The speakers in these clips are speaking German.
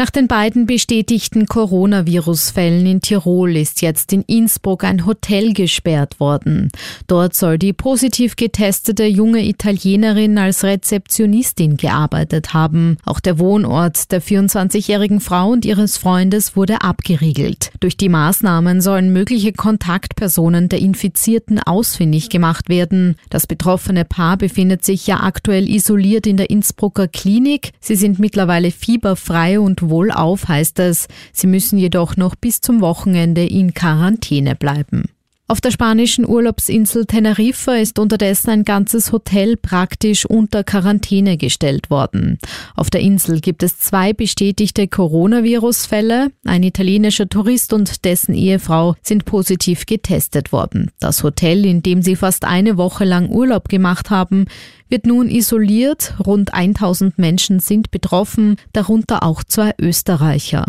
Nach den beiden bestätigten Coronavirus-Fällen in Tirol ist jetzt in Innsbruck ein Hotel gesperrt worden. Dort soll die positiv getestete junge Italienerin als Rezeptionistin gearbeitet haben. Auch der Wohnort der 24-jährigen Frau und ihres Freundes wurde abgeriegelt. Durch die Maßnahmen sollen mögliche Kontaktpersonen der Infizierten ausfindig gemacht werden. Das betroffene Paar befindet sich ja aktuell isoliert in der Innsbrucker Klinik. Sie sind mittlerweile fieberfrei und wohlauf, heißt es. Sie müssen jedoch noch bis zum Wochenende in Quarantäne bleiben. Auf der spanischen Urlaubsinsel Teneriffa ist unterdessen ein ganzes Hotel praktisch unter Quarantäne gestellt worden. Auf der Insel gibt es zwei bestätigte Coronavirus-Fälle. Ein italienischer Tourist und dessen Ehefrau sind positiv getestet worden. Das Hotel, in dem sie fast eine Woche lang Urlaub gemacht haben, wird nun isoliert. Rund 1000 Menschen sind betroffen, darunter auch zwei Österreicher.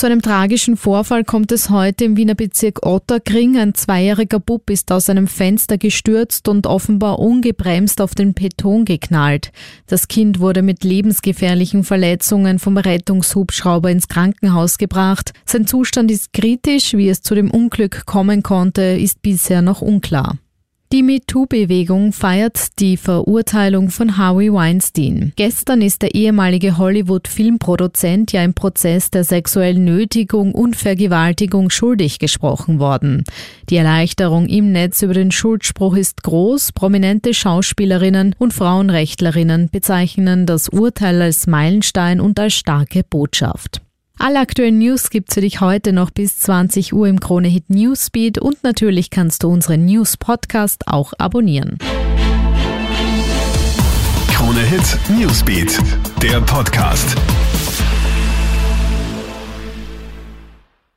Zu einem tragischen Vorfall kommt es heute im Wiener Bezirk Otterkring. Ein zweijähriger Bub ist aus einem Fenster gestürzt und offenbar ungebremst auf den Beton geknallt. Das Kind wurde mit lebensgefährlichen Verletzungen vom Rettungshubschrauber ins Krankenhaus gebracht. Sein Zustand ist kritisch. Wie es zu dem Unglück kommen konnte, ist bisher noch unklar. Die MeToo-Bewegung feiert die Verurteilung von Harvey Weinstein. Gestern ist der ehemalige Hollywood-Filmproduzent ja im Prozess der sexuellen Nötigung und Vergewaltigung schuldig gesprochen worden. Die Erleichterung im Netz über den Schuldspruch ist groß. Prominente Schauspielerinnen und Frauenrechtlerinnen bezeichnen das Urteil als Meilenstein und als starke Botschaft. Alle aktuellen News gibt's für dich heute noch bis 20 Uhr im Krone Hit Newsbeat und natürlich kannst du unseren News Podcast auch abonnieren. Krone Hit Newsbeat, der Podcast.